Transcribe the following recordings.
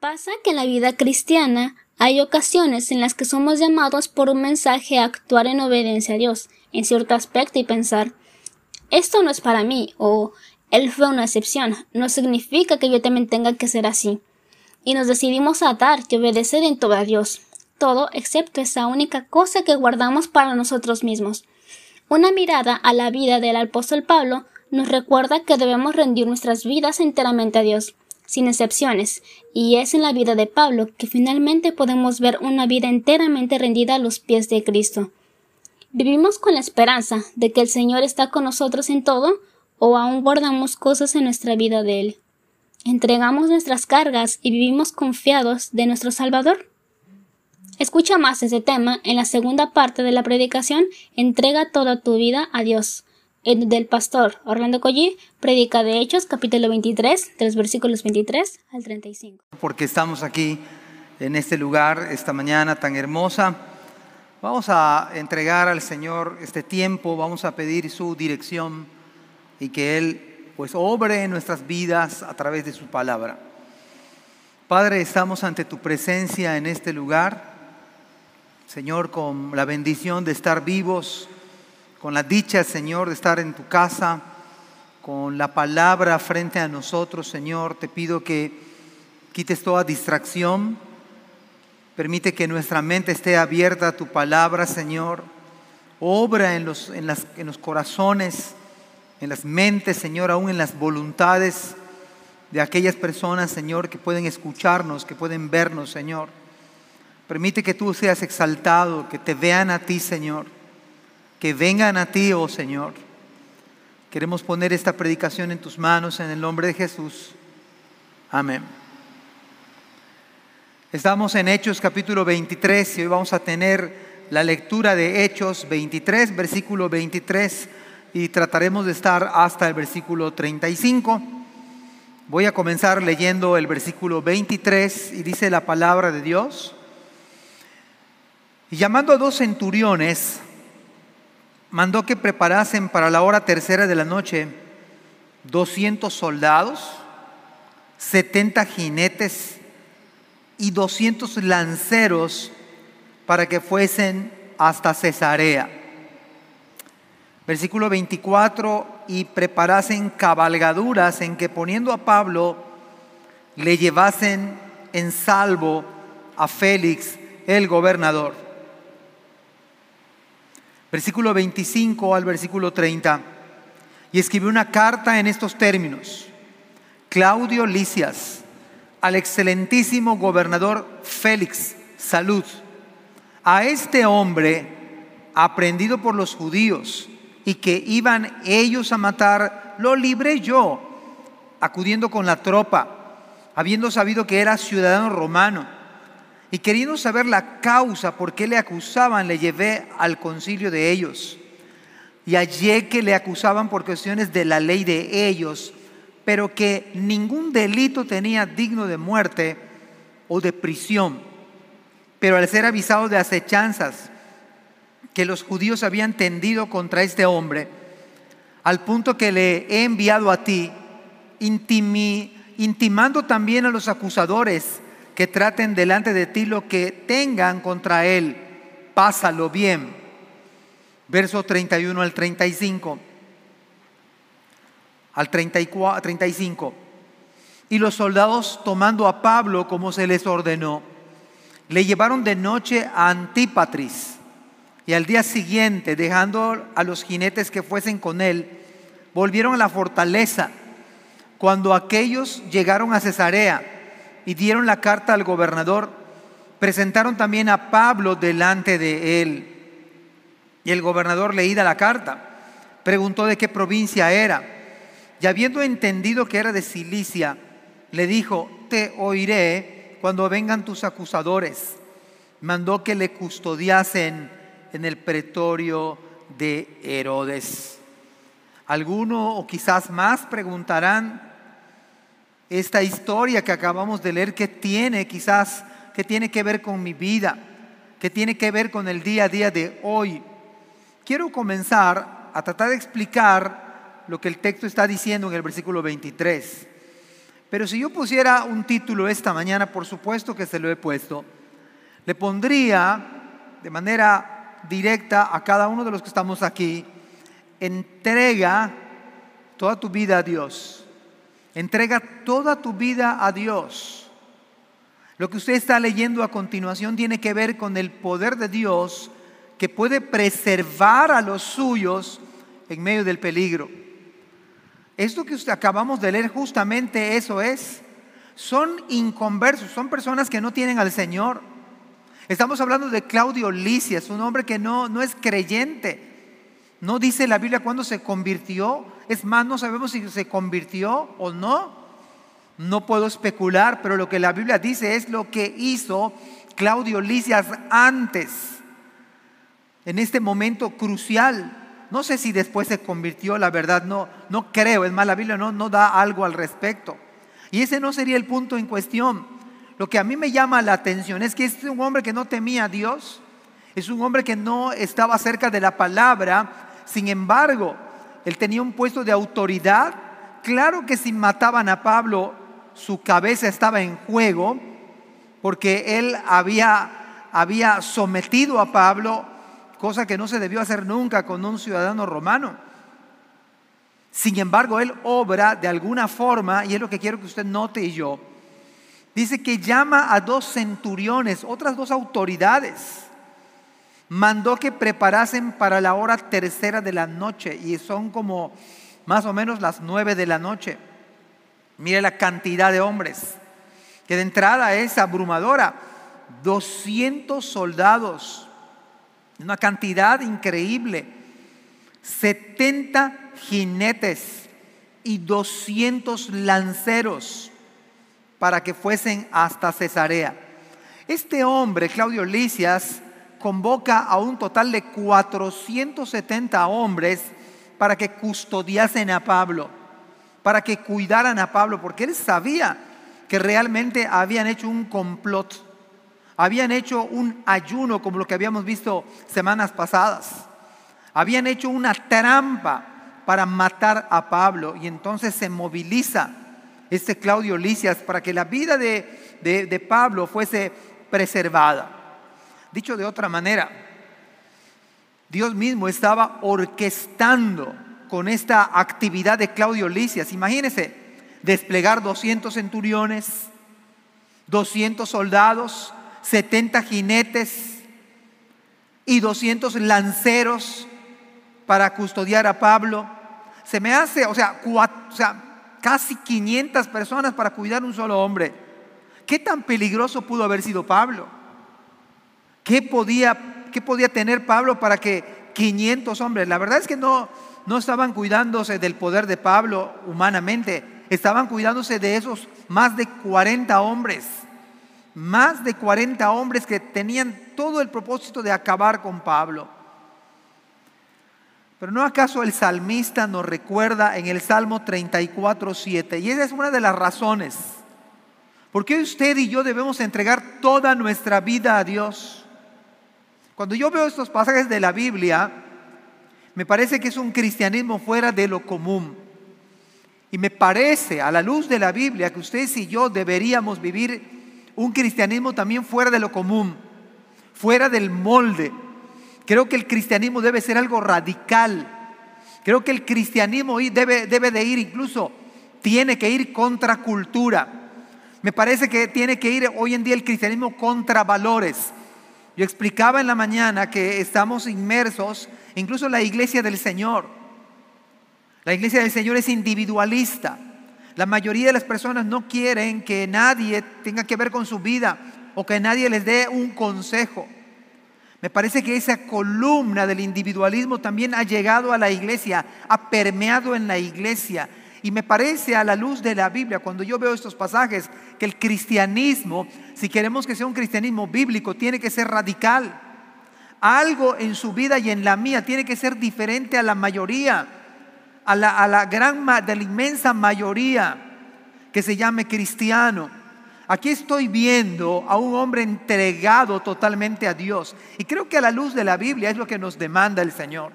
Pasa que en la vida cristiana hay ocasiones en las que somos llamados por un mensaje a actuar en obediencia a Dios, en cierto aspecto y pensar, esto no es para mí, o él fue una excepción, no significa que yo también tenga que ser así. Y nos decidimos a dar y obedecer en todo a Dios, todo excepto esa única cosa que guardamos para nosotros mismos. Una mirada a la vida del apóstol Pablo nos recuerda que debemos rendir nuestras vidas enteramente a Dios sin excepciones, y es en la vida de Pablo que finalmente podemos ver una vida enteramente rendida a los pies de Cristo. ¿Vivimos con la esperanza de que el Señor está con nosotros en todo o aún guardamos cosas en nuestra vida de Él? ¿Entregamos nuestras cargas y vivimos confiados de nuestro Salvador? Escucha más ese tema en la segunda parte de la predicación Entrega toda tu vida a Dios, del pastor Orlando Collie, predica de Hechos, capítulo 23, de los versículos 23 al 35. Porque estamos aquí en este lugar esta mañana tan hermosa. Vamos a entregar al Señor este tiempo, vamos a pedir su dirección y que Él pues obre en nuestras vidas a través de su palabra. Padre, estamos ante tu presencia en este lugar, Señor, con la bendición de estar vivos con la dicha, Señor, de estar en tu casa, con la palabra frente a nosotros, Señor. Te pido que quites toda distracción. Permite que nuestra mente esté abierta a tu palabra, Señor. Obra en los, en, las, en los corazones, en las mentes, Señor, aún en las voluntades de aquellas personas, Señor, que pueden escucharnos, que pueden vernos, Señor. Permite que tú seas exaltado, que te vean a ti, Señor que vengan a ti, oh Señor. Queremos poner esta predicación en tus manos en el nombre de Jesús. Amén. Estamos en Hechos capítulo 23 y hoy vamos a tener la lectura de Hechos 23, versículo 23 y trataremos de estar hasta el versículo 35. Voy a comenzar leyendo el versículo 23 y dice la palabra de Dios. Y llamando a dos centuriones, mandó que preparasen para la hora tercera de la noche 200 soldados, 70 jinetes y 200 lanceros para que fuesen hasta Cesarea. Versículo 24, y preparasen cabalgaduras en que poniendo a Pablo le llevasen en salvo a Félix, el gobernador versículo 25 al versículo 30, y escribió una carta en estos términos. Claudio Licias, al excelentísimo gobernador Félix, salud. A este hombre, aprendido por los judíos, y que iban ellos a matar, lo libré yo, acudiendo con la tropa, habiendo sabido que era ciudadano romano y queriendo saber la causa por qué le acusaban, le llevé al concilio de ellos. Y hallé que le acusaban por cuestiones de la ley de ellos, pero que ningún delito tenía digno de muerte o de prisión. Pero al ser avisado de acechanzas que los judíos habían tendido contra este hombre, al punto que le he enviado a ti, intimando también a los acusadores, que traten delante de ti lo que tengan contra él. Pásalo bien. Verso 31 al 35. Al 34, 35. Y los soldados, tomando a Pablo como se les ordenó, le llevaron de noche a Antípatris. Y al día siguiente, dejando a los jinetes que fuesen con él, volvieron a la fortaleza. Cuando aquellos llegaron a Cesarea, y dieron la carta al gobernador, presentaron también a Pablo delante de él. Y el gobernador leída la carta, preguntó de qué provincia era. Y habiendo entendido que era de Cilicia, le dijo, te oiré cuando vengan tus acusadores. Mandó que le custodiasen en el pretorio de Herodes. Alguno o quizás más preguntarán, esta historia que acabamos de leer, que tiene quizás, que tiene que ver con mi vida, que tiene que ver con el día a día de hoy. Quiero comenzar a tratar de explicar lo que el texto está diciendo en el versículo 23. Pero si yo pusiera un título esta mañana, por supuesto que se lo he puesto, le pondría de manera directa a cada uno de los que estamos aquí, entrega toda tu vida a Dios. Entrega toda tu vida a Dios. Lo que usted está leyendo a continuación tiene que ver con el poder de Dios que puede preservar a los suyos en medio del peligro. Esto que usted acabamos de leer justamente eso es. Son inconversos, son personas que no tienen al Señor. Estamos hablando de Claudio Licias, un hombre que no, no es creyente. No dice la Biblia cuándo se convirtió. Es más, no sabemos si se convirtió o no. No puedo especular, pero lo que la Biblia dice es lo que hizo Claudio Licias antes, en este momento crucial. No sé si después se convirtió, la verdad, no, no creo. Es más, la Biblia no, no da algo al respecto. Y ese no sería el punto en cuestión. Lo que a mí me llama la atención es que es un hombre que no temía a Dios, es un hombre que no estaba cerca de la palabra, sin embargo, él tenía un puesto de autoridad. Claro que si mataban a Pablo, su cabeza estaba en juego, porque él había, había sometido a Pablo, cosa que no se debió hacer nunca con un ciudadano romano. Sin embargo, él obra de alguna forma, y es lo que quiero que usted note y yo, dice que llama a dos centuriones, otras dos autoridades mandó que preparasen para la hora tercera de la noche y son como más o menos las nueve de la noche. Mire la cantidad de hombres, que de entrada es abrumadora. 200 soldados, una cantidad increíble. 70 jinetes y 200 lanceros para que fuesen hasta Cesarea. Este hombre, Claudio Licias, convoca a un total de 470 hombres para que custodiasen a Pablo, para que cuidaran a Pablo, porque él sabía que realmente habían hecho un complot, habían hecho un ayuno como lo que habíamos visto semanas pasadas, habían hecho una trampa para matar a Pablo y entonces se moviliza este Claudio Licias para que la vida de, de Pablo fuese preservada. Dicho de otra manera, Dios mismo estaba orquestando con esta actividad de Claudio Licias. Imagínense, desplegar 200 centuriones, 200 soldados, 70 jinetes y 200 lanceros para custodiar a Pablo. Se me hace, o sea, o sea, casi 500 personas para cuidar un solo hombre. ¿Qué tan peligroso pudo haber sido Pablo? ¿Qué podía, qué podía tener Pablo para que 500 hombres? La verdad es que no, no estaban cuidándose del poder de Pablo humanamente, estaban cuidándose de esos más de 40 hombres, más de 40 hombres que tenían todo el propósito de acabar con Pablo. Pero no acaso el salmista nos recuerda en el Salmo 34, 7, y esa es una de las razones. ¿Por qué usted y yo debemos entregar toda nuestra vida a Dios? Cuando yo veo estos pasajes de la Biblia, me parece que es un cristianismo fuera de lo común. Y me parece, a la luz de la Biblia, que ustedes y yo deberíamos vivir un cristianismo también fuera de lo común, fuera del molde. Creo que el cristianismo debe ser algo radical. Creo que el cristianismo debe, debe de ir incluso, tiene que ir contra cultura. Me parece que tiene que ir hoy en día el cristianismo contra valores. Yo explicaba en la mañana que estamos inmersos, incluso la iglesia del Señor. La iglesia del Señor es individualista. La mayoría de las personas no quieren que nadie tenga que ver con su vida o que nadie les dé un consejo. Me parece que esa columna del individualismo también ha llegado a la iglesia, ha permeado en la iglesia y me parece a la luz de la Biblia, cuando yo veo estos pasajes, que el cristianismo, si queremos que sea un cristianismo bíblico, tiene que ser radical. Algo en su vida y en la mía tiene que ser diferente a la mayoría, a la, gran, de la inmensa mayoría que se llame cristiano. Aquí estoy viendo a un hombre entregado totalmente a Dios. Y creo que a la luz de la Biblia es lo que nos demanda el Señor.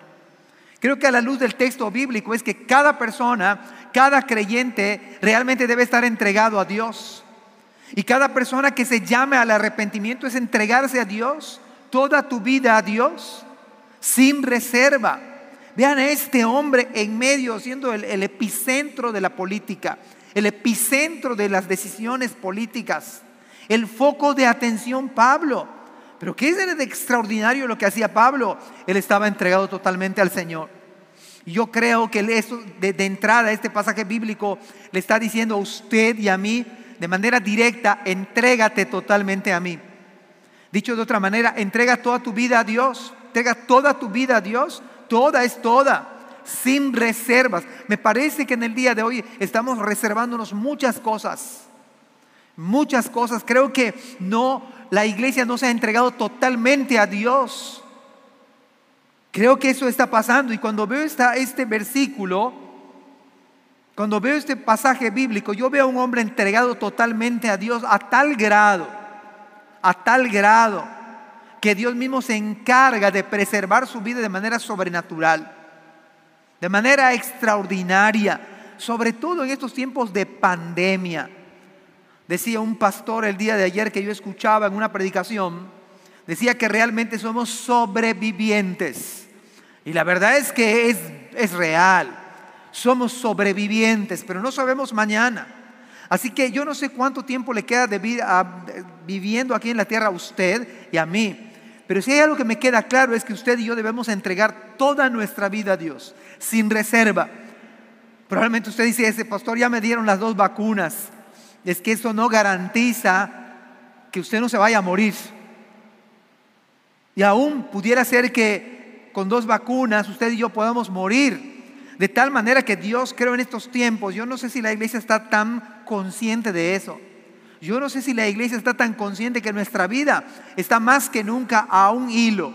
Creo que a la luz del texto bíblico es que cada persona cada creyente realmente debe estar entregado a Dios. Y cada persona que se llame al arrepentimiento es entregarse a Dios, toda tu vida a Dios, sin reserva. Vean a este hombre en medio, siendo el, epicentro de la política, el epicentro de las decisiones políticas, el foco de atención Pablo. Pero ¿qué es de extraordinario lo que hacía Pablo? Él estaba entregado totalmente al Señor. Yo creo que eso, de, de entrada este pasaje bíblico le está diciendo a usted y a mí de manera directa, entrégate totalmente a mí. Dicho de otra manera, entrega toda tu vida a Dios, entrega toda tu vida a Dios, toda es toda, sin reservas. Me parece que en el día de hoy estamos reservándonos muchas cosas, muchas cosas. Creo que no, la iglesia no se ha entregado totalmente a Dios. Creo que eso está pasando y cuando veo esta, este versículo, cuando veo este pasaje bíblico, yo veo a un hombre entregado totalmente a Dios a tal grado, a tal grado, que Dios mismo se encarga de preservar su vida de manera sobrenatural, de manera extraordinaria, sobre todo en estos tiempos de pandemia. Decía un pastor el día de ayer que yo escuchaba en una predicación, decía que realmente somos sobrevivientes y la verdad es que es, es real. Somos sobrevivientes, pero no sabemos mañana. Así que yo no sé cuánto tiempo le queda viviendo aquí en la tierra a usted y a mí. Pero si hay algo que me queda claro es que usted y yo debemos entregar toda nuestra vida a Dios, sin reserva. Probablemente usted dice, ese pastor ya me dieron las dos vacunas. Es que eso no garantiza que usted no se vaya a morir. Y aún pudiera ser que con dos vacunas usted y yo podamos morir. De tal manera que Dios, creo en estos tiempos, yo no sé si la iglesia está tan consciente de eso. Yo no sé si la iglesia está tan consciente que nuestra vida está más que nunca a un hilo.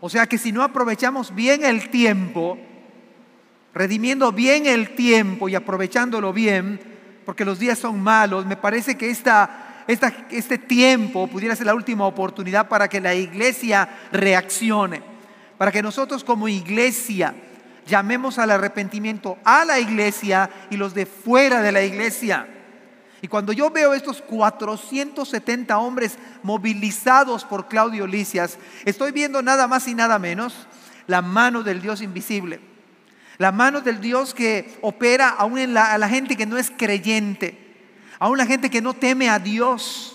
O sea que si no aprovechamos bien el tiempo, redimiendo bien el tiempo y aprovechándolo bien, porque los días son malos, me parece que esta, este tiempo pudiera ser la última oportunidad para que la iglesia reaccione para que nosotros como iglesia llamemos al arrepentimiento a la iglesia y los de fuera de la iglesia. Y cuando yo veo estos 470 hombres movilizados por Claudio Licias, estoy viendo nada más y nada menos la mano del Dios invisible. La mano del Dios que opera aún en la, a la gente que no es creyente, aún la gente que no teme a Dios.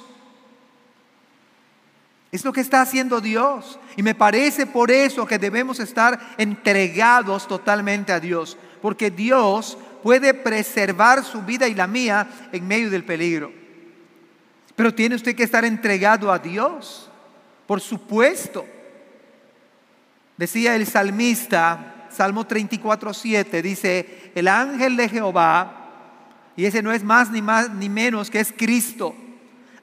Es lo que está haciendo Dios. Y me parece por eso que debemos estar entregados totalmente a Dios. Porque Dios puede preservar su vida y la mía en medio del peligro. Pero tiene usted que estar entregado a Dios. Por supuesto. Decía el salmista, Salmo 34, 7, dice, el ángel de Jehová, y ese no es más ni más ni menos que es Cristo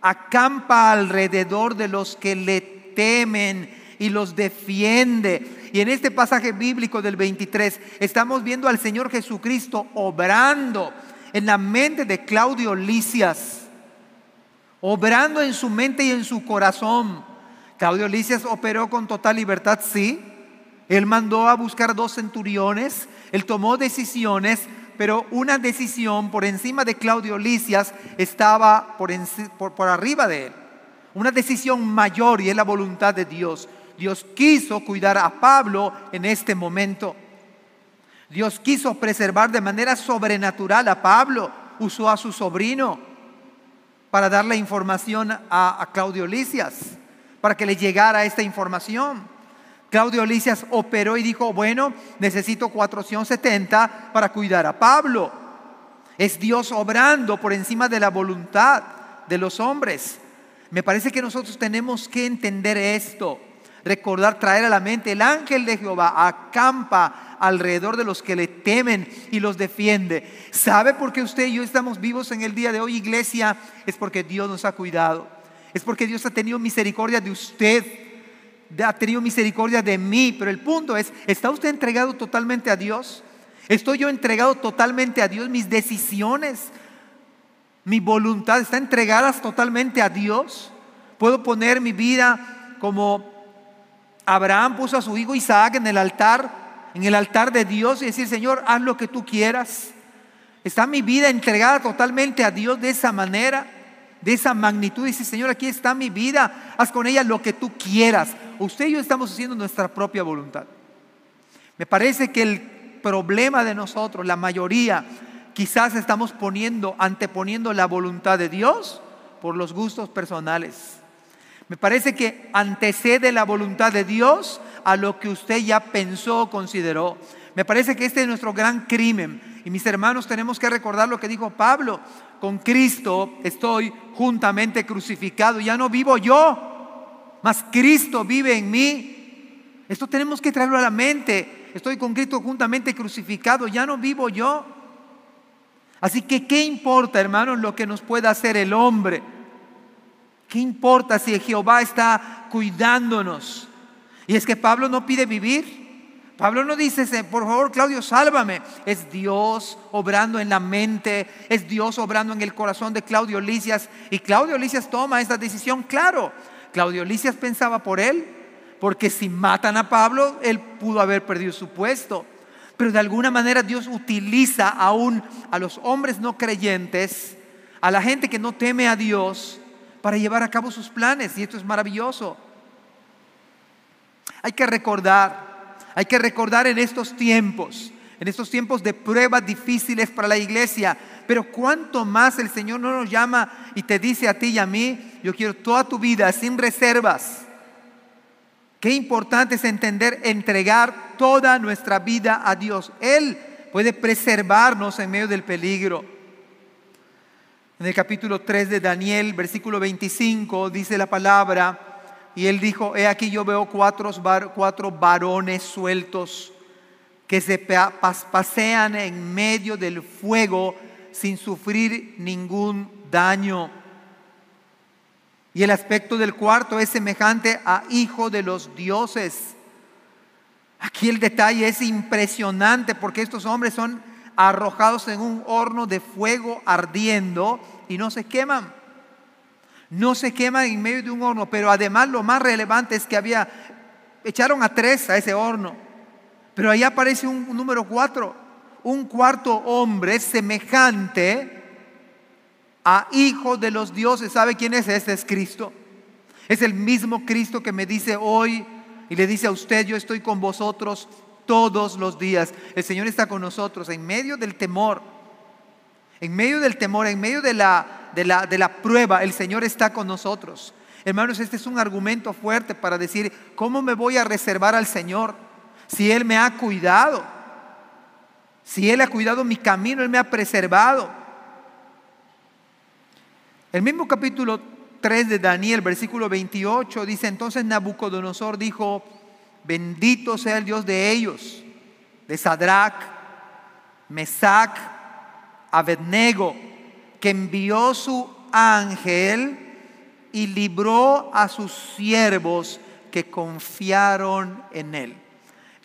acampa alrededor de los que le temen y los defiende. Y en este pasaje bíblico del 23 estamos viendo al Señor Jesucristo obrando en la mente de Claudio Licias, obrando en su mente y en su corazón. Claudio Licias operó con total libertad, sí. Él mandó a buscar dos centuriones, él tomó decisiones, pero una decisión por encima de Claudio Licias estaba por, por, arriba de él. Una decisión mayor y es la voluntad de Dios. Dios quiso cuidar a Pablo en este momento. Dios quiso preservar de manera sobrenatural a Pablo. Usó a su sobrino para darle información a, a Claudio Licias, para que le llegara esta información. Claudio Licias operó y dijo, bueno, necesito 470 para cuidar a Pablo. Es Dios obrando por encima de la voluntad de los hombres. Me parece que nosotros tenemos que entender esto, recordar, traer a la mente, el ángel de Jehová acampa alrededor de los que le temen y los defiende. ¿Sabe por qué usted y yo estamos vivos en el día de hoy, iglesia? Es porque Dios nos ha cuidado. Es porque Dios ha tenido misericordia de usted ha tenido misericordia de mí, pero el punto es, ¿está usted entregado totalmente a Dios? ¿Estoy yo entregado totalmente a Dios? Mis decisiones, mi voluntad, ¿están entregadas totalmente a Dios? ¿Puedo poner mi vida como Abraham puso a su hijo Isaac en el altar, en el altar de Dios y decir, Señor, haz lo que tú quieras? ¿Está mi vida entregada totalmente a Dios de esa manera? De esa magnitud. Dice, Señor, aquí está mi vida. Haz con ella lo que tú quieras. Usted y yo estamos haciendo nuestra propia voluntad. Me parece que el problema de nosotros, la mayoría, quizás estamos poniendo, anteponiendo la voluntad de Dios por los gustos personales. Me parece que antecede la voluntad de Dios a lo que usted ya pensó o consideró. Me parece que este es nuestro gran crimen. Y mis hermanos, tenemos que recordar lo que dijo Pablo. Con Cristo estoy juntamente crucificado. Ya no vivo yo, mas Cristo vive en mí. Esto tenemos que traerlo a la mente. Estoy con Cristo juntamente crucificado. Ya no vivo yo. Así que, ¿qué importa, hermanos, lo que nos pueda hacer el hombre? ¿Qué importa si Jehová está cuidándonos? Y es que Pablo no pide vivir. Pablo no dice, por favor, Claudio, sálvame. Es Dios obrando en la mente, es Dios obrando en el corazón de Claudio Licias. Y Claudio Licias toma esta decisión, claro. Claudio Licias pensaba por él, porque si matan a Pablo, él pudo haber perdido su puesto. Pero de alguna manera Dios utiliza aún a los hombres no creyentes, a la gente que no teme a Dios, para llevar a cabo sus planes. Y esto es maravilloso. Hay que recordar hay que recordar en estos tiempos, en estos tiempos de pruebas difíciles para la iglesia, pero cuánto más el Señor no nos llama y te dice a ti y a mí, yo quiero toda tu vida sin reservas. Qué importante es entender, entregar toda nuestra vida a Dios. Él puede preservarnos en medio del peligro. En el capítulo 3 de Daniel, versículo 25, dice la palabra, y él dijo, he aquí yo veo cuatro, cuatro varones sueltos que se pasean en medio del fuego sin sufrir ningún daño. Y el aspecto del cuarto es semejante a hijo de los dioses. Aquí el detalle es impresionante porque estos hombres son arrojados en un horno de fuego ardiendo y no se queman no se quema en medio de un horno, pero además lo más relevante es que había, echaron a tres a ese horno, pero ahí aparece un, número cuatro, un cuarto hombre semejante a hijo de los dioses. ¿Sabe quién es? Este es Cristo. Es el mismo Cristo que me dice hoy y le dice a usted, yo estoy con vosotros todos los días. El Señor está con nosotros en medio del temor, en medio del temor, en medio de la de la, de la prueba, el Señor está con nosotros. Hermanos, este es un argumento fuerte para decir, ¿cómo me voy a reservar al Señor si Él me ha cuidado? Si Él ha cuidado mi camino, Él me ha preservado. El mismo capítulo 3 de Daniel, versículo 28, dice, entonces Nabucodonosor dijo, bendito sea el Dios de ellos, de Sadrach, Mesac, Abednego que envió su ángel y libró a sus siervos que confiaron en él.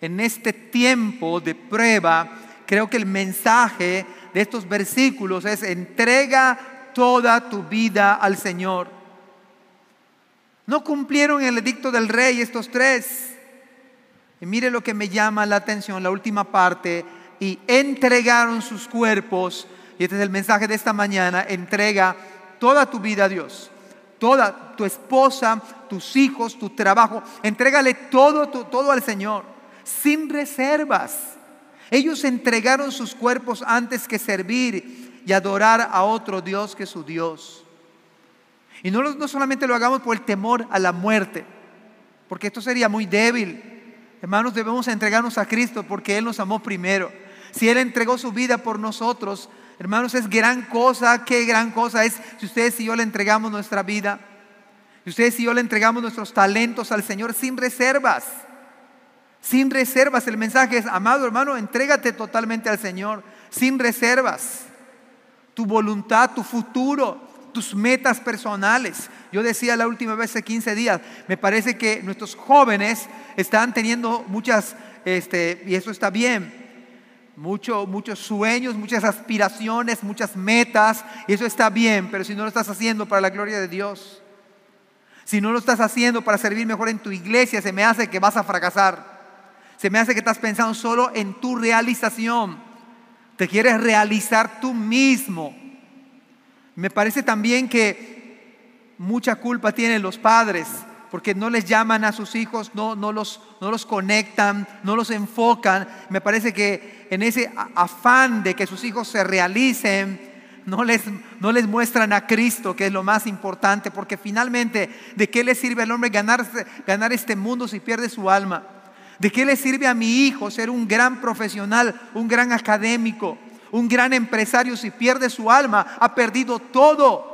En este tiempo de prueba, creo que el mensaje de estos versículos es entrega toda tu vida al Señor. No cumplieron el edicto del rey estos tres. Y mire lo que me llama la atención, la última parte, y entregaron sus cuerpos y este es el mensaje de esta mañana, entrega toda tu vida a Dios. Toda tu esposa, tus hijos, tu trabajo, entrégale todo, todo al Señor, sin reservas. Ellos entregaron sus cuerpos antes que servir y adorar a otro Dios que su Dios. Y no, no solamente lo hagamos por el temor a la muerte, porque esto sería muy débil. Hermanos, debemos entregarnos a Cristo porque Él nos amó primero. Si Él entregó su vida por nosotros, Hermanos, es gran cosa, qué gran cosa es si ustedes y yo le entregamos nuestra vida, si ustedes y yo le entregamos nuestros talentos al Señor sin reservas. Sin reservas. El mensaje es, amado hermano, entrégate totalmente al Señor, sin reservas. Tu voluntad, tu futuro, tus metas personales. Yo decía la última vez hace 15 días, me parece que nuestros jóvenes están teniendo muchas, este, y eso está bien, muchos sueños, muchas aspiraciones, muchas metas, y eso está bien, pero si no lo estás haciendo para la gloria de Dios, si no lo estás haciendo para servir mejor en tu iglesia, se me hace que vas a fracasar. Se me hace que estás pensando solo en tu realización. te quieres realizar tú mismo. Me parece también que mucha culpa tienen los padres porque no les llaman a sus hijos, no, no, los, no los conectan, no los enfocan. Me parece que en ese afán de que sus hijos se realicen, no les, no les muestran a Cristo, que es lo más importante, porque finalmente, ¿de qué le sirve al hombre ganar, ganar este mundo si pierde su alma? ¿De qué le sirve a mi hijo ser un gran profesional, un gran académico, un gran empresario si pierde su alma? Ha perdido todo.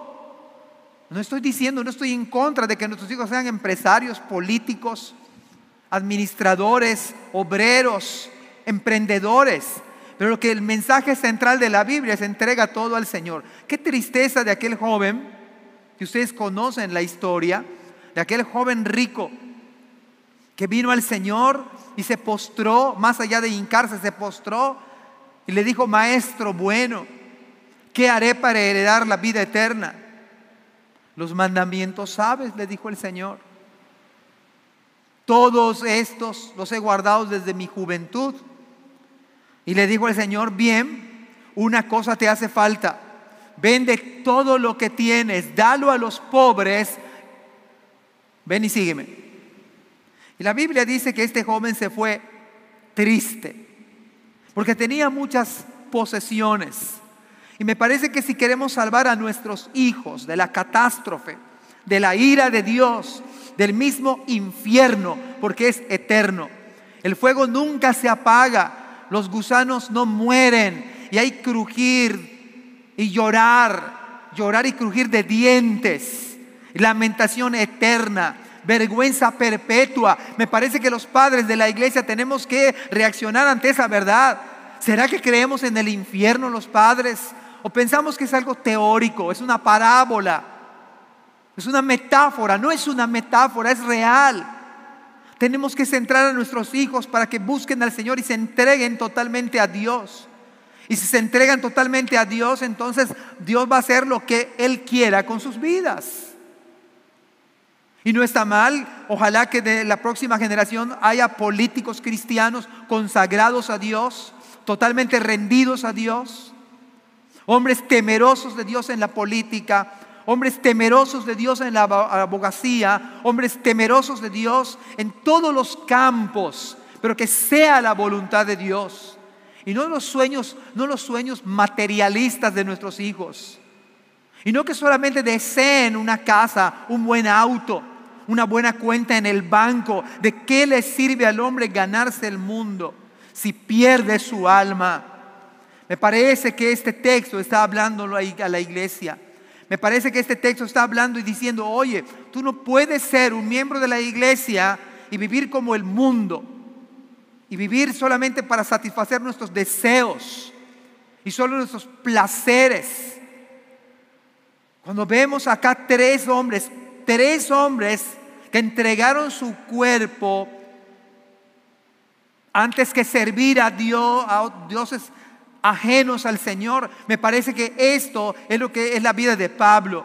No estoy diciendo, no estoy en contra de que nuestros hijos sean empresarios, políticos, administradores, obreros, emprendedores. Pero que el mensaje central de la Biblia es entrega todo al Señor. Qué tristeza de aquel joven, que ustedes conocen la historia, de aquel joven rico que vino al Señor y se postró, más allá de hincarse, se postró y le dijo, maestro bueno, ¿qué haré para heredar la vida eterna? Los mandamientos sabes, le dijo el Señor. Todos estos los he guardado desde mi juventud. Y le dijo el Señor, bien, una cosa te hace falta. Vende todo lo que tienes, dalo a los pobres. Ven y sígueme. Y la Biblia dice que este joven se fue triste, porque tenía muchas posesiones. Y me parece que si queremos salvar a nuestros hijos de la catástrofe, de la ira de Dios, del mismo infierno, porque es eterno, el fuego nunca se apaga, los gusanos no mueren y hay crujir y llorar, llorar y crujir de dientes, lamentación eterna, vergüenza perpetua. Me parece que los padres de la iglesia tenemos que reaccionar ante esa verdad. ¿Será que creemos en el infierno los padres? o pensamos que es algo teórico, es una parábola, es una metáfora, no es una metáfora, es real. Tenemos que centrar a nuestros hijos para que busquen al Señor y se entreguen totalmente a Dios. Y si se entregan totalmente a Dios, entonces Dios va a hacer lo que Él quiera con sus vidas. Y no está mal, ojalá que de la próxima generación haya políticos cristianos consagrados a Dios, totalmente rendidos a Dios, hombres temerosos de Dios en la política, hombres temerosos de Dios en la abogacía, hombres temerosos de Dios en todos los campos, pero que sea la voluntad de Dios. Y no los sueños, no los sueños materialistas de nuestros hijos. Y no que solamente deseen una casa, un buen auto, una buena cuenta en el banco. ¿De qué le sirve al hombre ganarse el mundo si pierde su alma? Me parece que este texto está hablando a la iglesia. Me parece que este texto está hablando y diciendo, oye, tú no puedes ser un miembro de la iglesia y vivir como el mundo. Y vivir solamente para satisfacer nuestros deseos y solo nuestros placeres. Cuando vemos acá tres hombres, tres hombres entregaron su cuerpo antes que servir a Dios, a dioses ajenos al Señor. Me parece que esto es lo que es la vida de Pablo.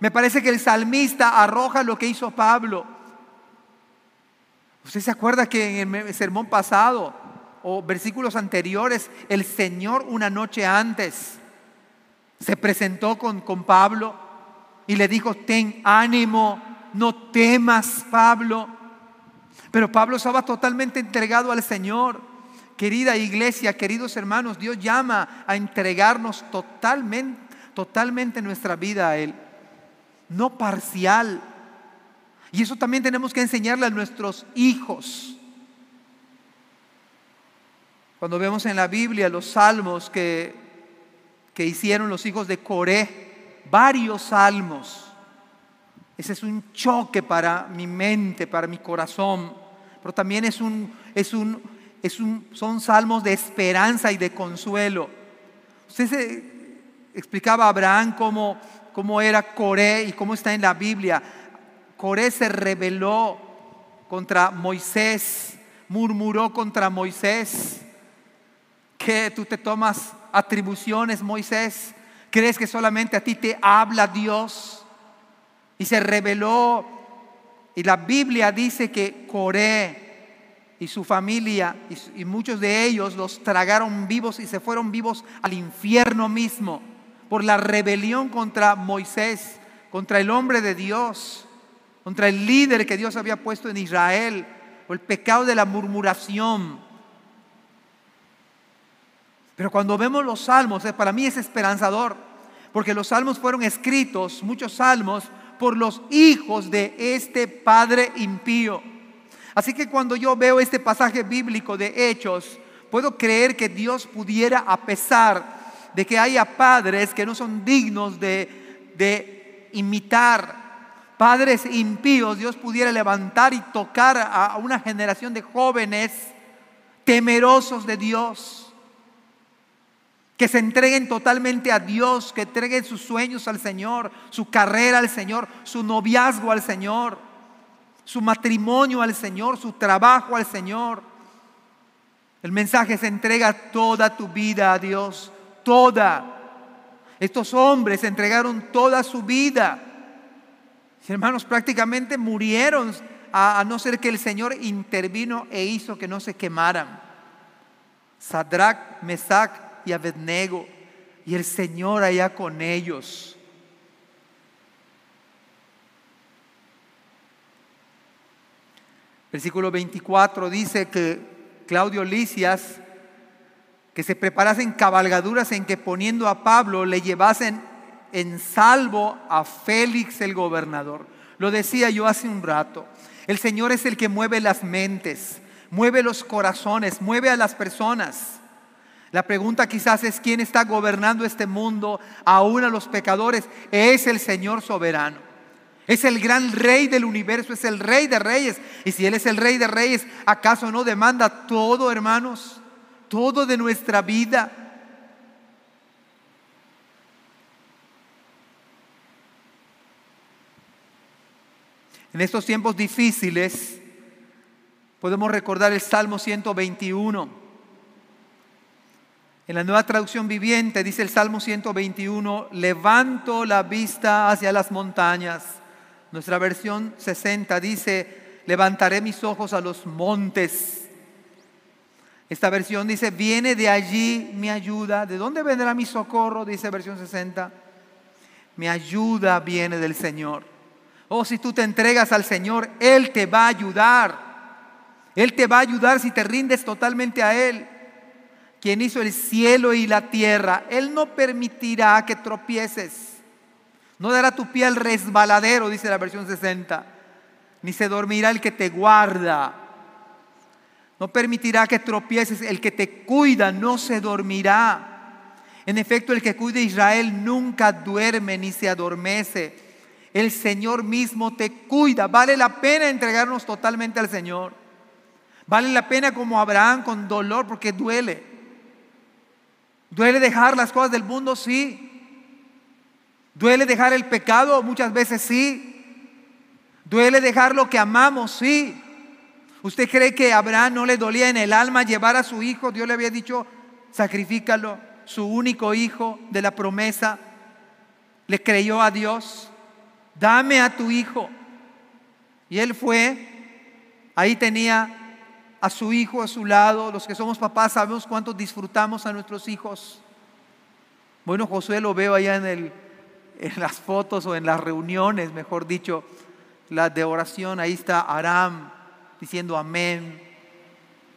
Me parece que el salmista arroja lo que hizo Pablo. ¿Usted se acuerda que en el sermón pasado o versículos anteriores, el Señor una noche antes se presentó con, con Pablo y le dijo, ten ánimo, no temas, Pablo. Pero Pablo estaba totalmente entregado al Señor. Querida iglesia, queridos hermanos, Dios llama a entregarnos totalmente, totalmente nuestra vida a Él, no parcial. Y eso también tenemos que enseñarle a nuestros hijos. Cuando vemos en la Biblia los salmos que, que hicieron los hijos de Coré, varios salmos, ese es un choque para mi mente, para mi corazón, pero también es un, es un, son salmos de esperanza y de consuelo. Usted se explicaba a Abraham cómo, cómo era Coré y cómo está en la Biblia. Coré se rebeló contra Moisés, murmuró contra Moisés. que tú te tomas atribuciones, Moisés? ¿Crees que solamente a ti te habla Dios? Y se rebeló. Y la Biblia dice que Coré y su familia y, muchos de ellos los tragaron vivos y se fueron vivos al infierno mismo por la rebelión contra Moisés, contra el hombre de Dios, contra el líder que Dios había puesto en Israel, o el pecado de la murmuración. Pero cuando vemos los salmos, eh, para mí es esperanzador, porque los salmos fueron escritos, muchos salmos, por los hijos de este Padre impío. Así que cuando yo veo este pasaje bíblico de Hechos, puedo creer que Dios pudiera, a pesar de que haya padres que no son dignos de, de imitar, padres impíos, Dios pudiera levantar y tocar a una generación de jóvenes temerosos de Dios que se entreguen totalmente a Dios, que entreguen sus sueños al Señor, su carrera al Señor, su noviazgo al Señor, su matrimonio al Señor, su trabajo al Señor. El mensaje se entrega toda tu vida a Dios, toda. Estos hombres entregaron toda su vida. Hermanos, prácticamente murieron a, no ser que el Señor intervino e hizo que no se quemaran. Sadrach, Mesach y Abednego y el Señor allá con ellos. Versículo 24 dice que Claudio Licias, que se preparasen cabalgaduras en que poniendo a Pablo le llevasen en salvo a Félix el gobernador. Lo decía yo hace un rato. El Señor es el que mueve las mentes, mueve los corazones, mueve a las personas. La pregunta quizás es quién está gobernando este mundo, aún a los pecadores. Es el Señor soberano. Es el gran rey del universo, es el rey de reyes. Y si Él es el rey de reyes, ¿acaso no demanda todo, hermanos? Todo de nuestra vida. En estos tiempos difíciles podemos recordar el Salmo 121 en la nueva traducción viviente dice el Salmo 121, levanto la vista hacia las montañas. Nuestra versión 60 dice, levantaré mis ojos a los montes. Esta versión dice, viene de allí mi ayuda. ¿De dónde vendrá mi socorro? Dice versión 60. Mi ayuda viene del Señor. Oh, si tú te entregas al Señor, Él te va a ayudar. Él te va a ayudar si te rindes totalmente a Él quien hizo el cielo y la tierra, Él no permitirá que tropieces. No dará tu pie al resbaladero, dice la versión 60, ni se dormirá el que te guarda. No permitirá que tropieces. El que te cuida no se dormirá. En efecto, el que cuida a Israel nunca duerme ni se adormece. El Señor mismo te cuida. Vale la pena entregarnos totalmente al Señor. Vale la pena como Abraham con dolor porque duele. ¿Duele dejar las cosas del mundo? Sí. ¿Duele dejar el pecado? Muchas veces sí. ¿Duele dejar lo que amamos? Sí. ¿Usted cree que a Abraham no le dolía en el alma llevar a su hijo? Dios le había dicho, sacrifícalo, su único hijo de la promesa. Le creyó a Dios, dame a tu hijo. Y él fue, ahí tenía a su hijo a su lado. Los que somos papás sabemos cuánto disfrutamos a nuestros hijos. Bueno, Josué lo veo allá en, el, en las fotos o en las reuniones, mejor dicho, las de oración. Ahí está Aram diciendo amén,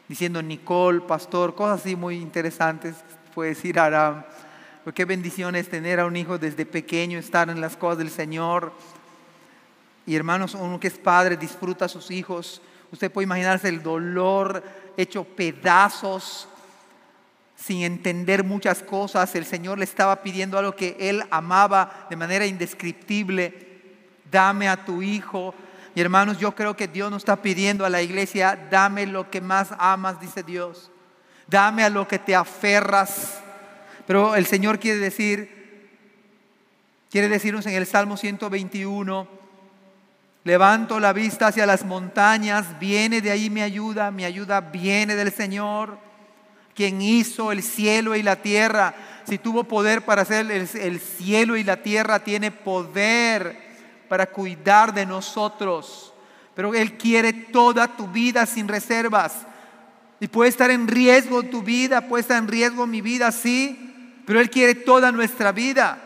diciendo Nicole, pastor, cosas así muy interesantes, puede decir Aram. Pues qué bendición es tener a un hijo desde pequeño, estar en las cosas del Señor. Y hermanos, uno que es padre disfruta a sus hijos Usted puede imaginarse el dolor hecho pedazos, sin entender muchas cosas. El Señor le estaba pidiendo algo que él amaba de manera indescriptible. Dame a tu hijo. Y hermanos, yo creo que Dios nos está pidiendo a la iglesia, dame lo que más amas, dice Dios. Dame a lo que te aferras. Pero el Señor quiere decir, quiere decirnos en el Salmo 121, Levanto la vista hacia las montañas, viene de ahí mi ayuda, mi ayuda viene del Señor, quien hizo el cielo y la tierra. Si tuvo poder para hacer el, cielo y la tierra, tiene poder para cuidar de nosotros. Pero Él quiere toda tu vida sin reservas. Y puede estar en riesgo tu vida, puede estar en riesgo mi vida, sí, pero Él quiere toda nuestra vida.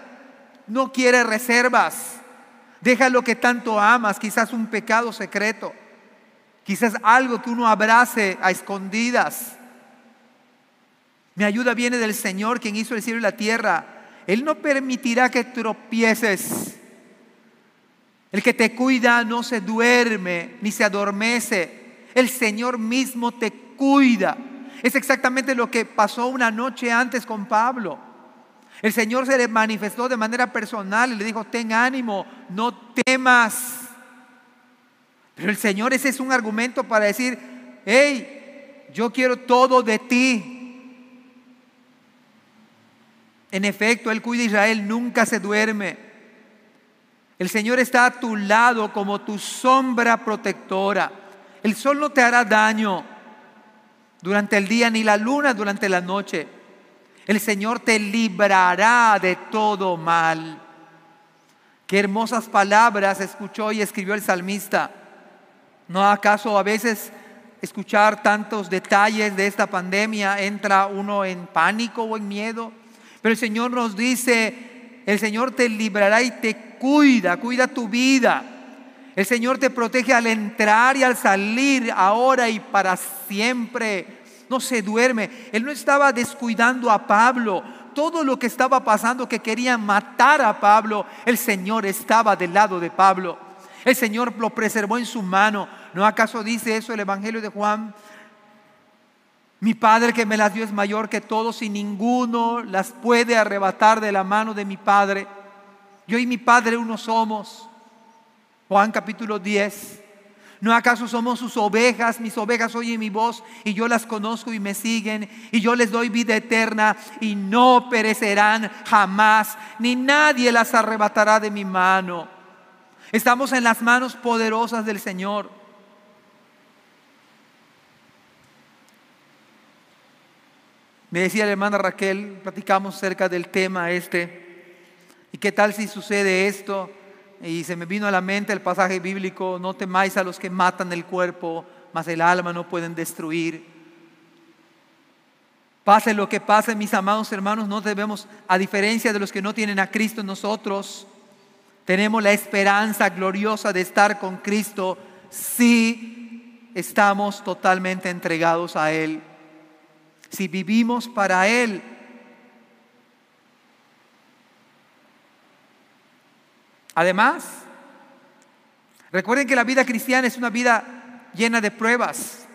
No quiere reservas. Deja lo que tanto amas, quizás un pecado secreto, quizás algo que uno abrace a escondidas. Mi ayuda viene del Señor, quien hizo el cielo y la tierra. Él no permitirá que tropieces. El que te cuida no se duerme ni se adormece. El Señor mismo te cuida. Es exactamente lo que pasó una noche antes con Pablo. El Señor se le manifestó de manera personal y le dijo, ten ánimo, no temas. Pero el Señor ese es un argumento para decir, hey, yo quiero todo de ti. En efecto, Él cuida a Israel, nunca se duerme. El Señor está a tu lado como tu sombra protectora. El sol no te hará daño durante el día, ni la luna durante la noche. El Señor te librará de todo mal. Qué hermosas palabras escuchó y escribió el salmista. ¿No acaso a veces escuchar tantos detalles de esta pandemia entra uno en pánico o en miedo? Pero el Señor nos dice, el Señor te librará y te cuida, cuida tu vida. El Señor te protege al entrar y al salir, ahora y para siempre no se duerme. Él no estaba descuidando a Pablo. Todo lo que estaba pasando, que querían matar a Pablo, el Señor estaba del lado de Pablo. El Señor lo preservó en su mano. ¿No acaso dice eso el Evangelio de Juan? Mi Padre que me las dio es mayor que todos y ninguno las puede arrebatar de la mano de mi Padre. Yo y mi Padre uno somos. Juan capítulo 10. ¿No acaso somos sus ovejas? Mis ovejas oyen mi voz y yo las conozco y me siguen y yo les doy vida eterna y no perecerán jamás, ni nadie las arrebatará de mi mano. Estamos en las manos poderosas del Señor. Me decía la hermana Raquel, platicamos cerca del tema este. ¿Y qué tal si sucede esto? Y se me vino a la mente el pasaje bíblico, no temáis a los que matan el cuerpo, mas el alma no pueden destruir. Pase lo que pase, mis amados hermanos, no debemos, a diferencia de los que no tienen a Cristo nosotros, tenemos la esperanza gloriosa de estar con Cristo si estamos totalmente entregados a Él, si vivimos para Él Además, recuerden que la vida cristiana es una vida llena de pruebas.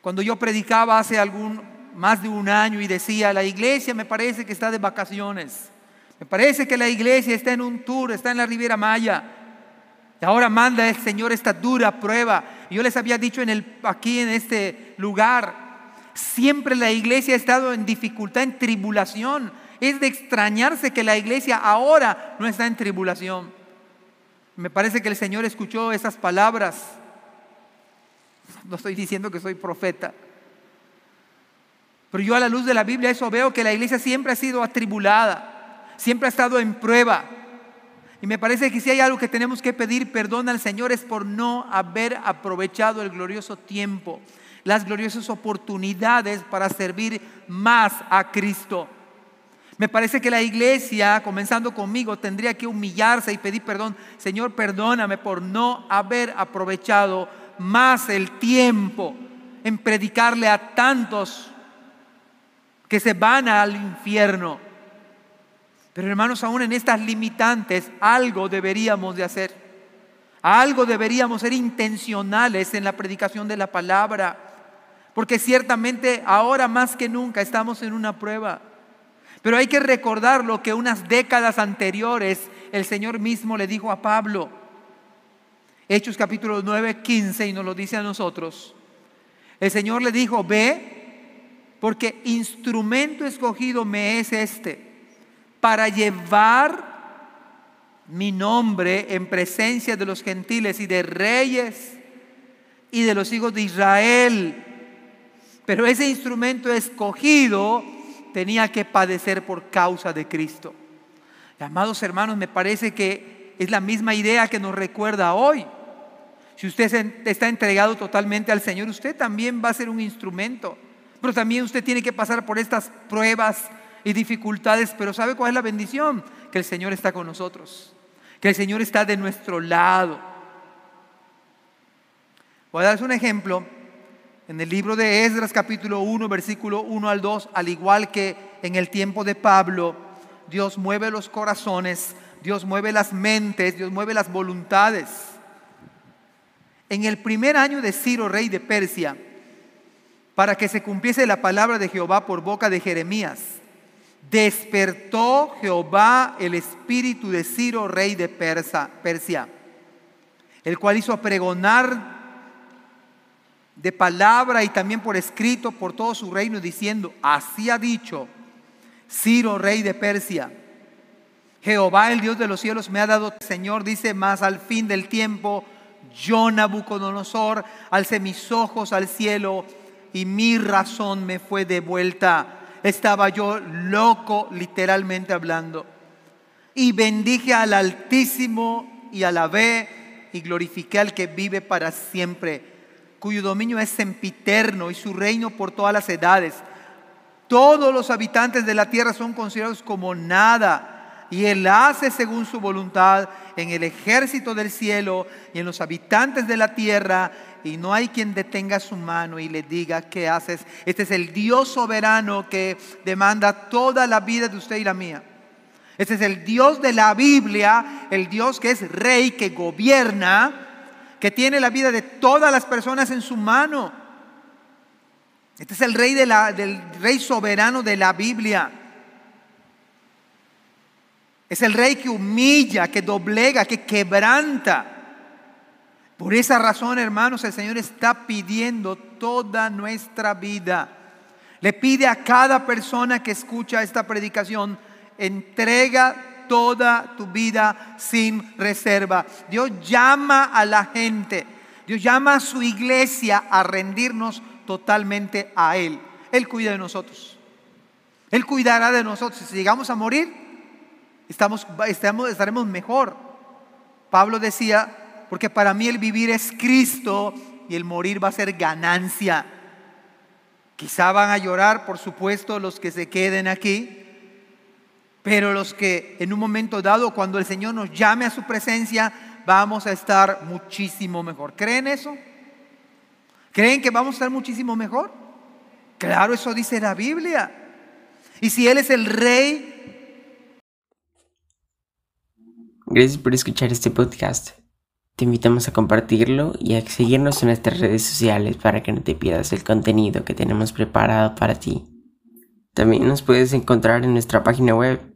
Cuando yo predicaba hace algún más de un año y decía, la iglesia me parece que está de vacaciones. Me parece que la iglesia está en un tour, está en la Riviera Maya. Y ahora manda el Señor esta dura prueba. Yo les había dicho en el, aquí en este lugar, siempre la iglesia ha estado en dificultad, en tribulación. Es de extrañarse que la iglesia ahora no está en tribulación. Me parece que el Señor escuchó esas palabras. No estoy diciendo que soy profeta. Pero yo a la luz de la Biblia eso veo que la iglesia siempre ha sido atribulada, siempre ha estado en prueba. Y me parece que si hay algo que tenemos que pedir perdón al Señor es por no haber aprovechado el glorioso tiempo, las gloriosas oportunidades para servir más a Cristo. Me parece que la iglesia, comenzando conmigo, tendría que humillarse y pedir perdón. Señor, perdóname por no haber aprovechado más el tiempo en predicarle a tantos que se van al infierno. Pero hermanos, aún en estas limitantes, algo deberíamos de hacer. Algo deberíamos ser intencionales en la predicación de la palabra. Porque ciertamente ahora más que nunca estamos en una prueba. Pero hay que recordar lo que unas décadas anteriores el Señor mismo le dijo a Pablo. Hechos capítulo 9, 15 y nos lo dice a nosotros. El Señor le dijo, ve, porque instrumento escogido me es este, para llevar mi nombre en presencia de los gentiles y de reyes y de los hijos de Israel. Pero ese instrumento escogido tenía que padecer por causa de Cristo. amados hermanos, me parece que es la misma idea que nos recuerda hoy. Si usted está entregado totalmente al Señor, usted también va a ser un instrumento. Pero también usted tiene que pasar por estas pruebas y dificultades. Pero ¿sabe cuál es la bendición? Que el Señor está con nosotros. Que el Señor está de nuestro lado. Voy a darles un ejemplo. En el libro de Esdras capítulo 1, versículo 1 al 2, al igual que en el tiempo de Pablo, Dios mueve los corazones, Dios mueve las mentes, Dios mueve las voluntades. En el primer año de Ciro, rey de Persia, para que se cumpliese la palabra de Jehová por boca de Jeremías, despertó Jehová el espíritu de Ciro, rey de Persia, el cual hizo pregonar de palabra y también por escrito por todo su reino, diciendo, así ha dicho Ciro, rey de Persia, Jehová, el Dios de los cielos, me ha dado, Señor, dice, más al fin del tiempo, yo, Nabucodonosor, alcé mis ojos al cielo y mi razón me fue devuelta. Estaba yo loco, literalmente hablando. Y bendije al Altísimo y alabé y glorifiqué al que vive para siempre cuyo dominio es sempiterno y su reino por todas las edades. Todos los habitantes de la tierra son considerados como nada y Él hace según su voluntad en el ejército del cielo y en los habitantes de la tierra y no hay quien detenga su mano y le diga qué haces. Este es el Dios soberano que demanda toda la vida de usted y la mía. Este es el Dios de la Biblia, el Dios que es rey, que gobierna que tiene la vida de todas las personas en su mano. Este es el rey del rey soberano de la Biblia. Es el rey que humilla, que doblega, que quebranta. Por esa razón, hermanos, el Señor está pidiendo toda nuestra vida. Le pide a cada persona que escucha esta predicación, entrega toda tu vida sin reserva. Dios llama a la gente, Dios llama a su iglesia a rendirnos totalmente a Él. Él cuida de nosotros. Él cuidará de nosotros. Si llegamos a morir, estamos, estamos, estaremos mejor. Pablo decía, porque para mí el vivir es Cristo y el morir va a ser ganancia. Quizá van a llorar, por supuesto, los que se queden aquí, pero los que en un momento dado, cuando el Señor nos llame a su presencia, vamos a estar muchísimo mejor. ¿Creen eso? ¿Creen que vamos a estar muchísimo mejor? Claro, eso dice la Biblia. Y si Él es el rey... Gracias por escuchar este podcast. Te invitamos a compartirlo y a seguirnos en nuestras redes sociales para que no te pierdas el contenido que tenemos preparado para ti. También nos puedes encontrar en nuestra página web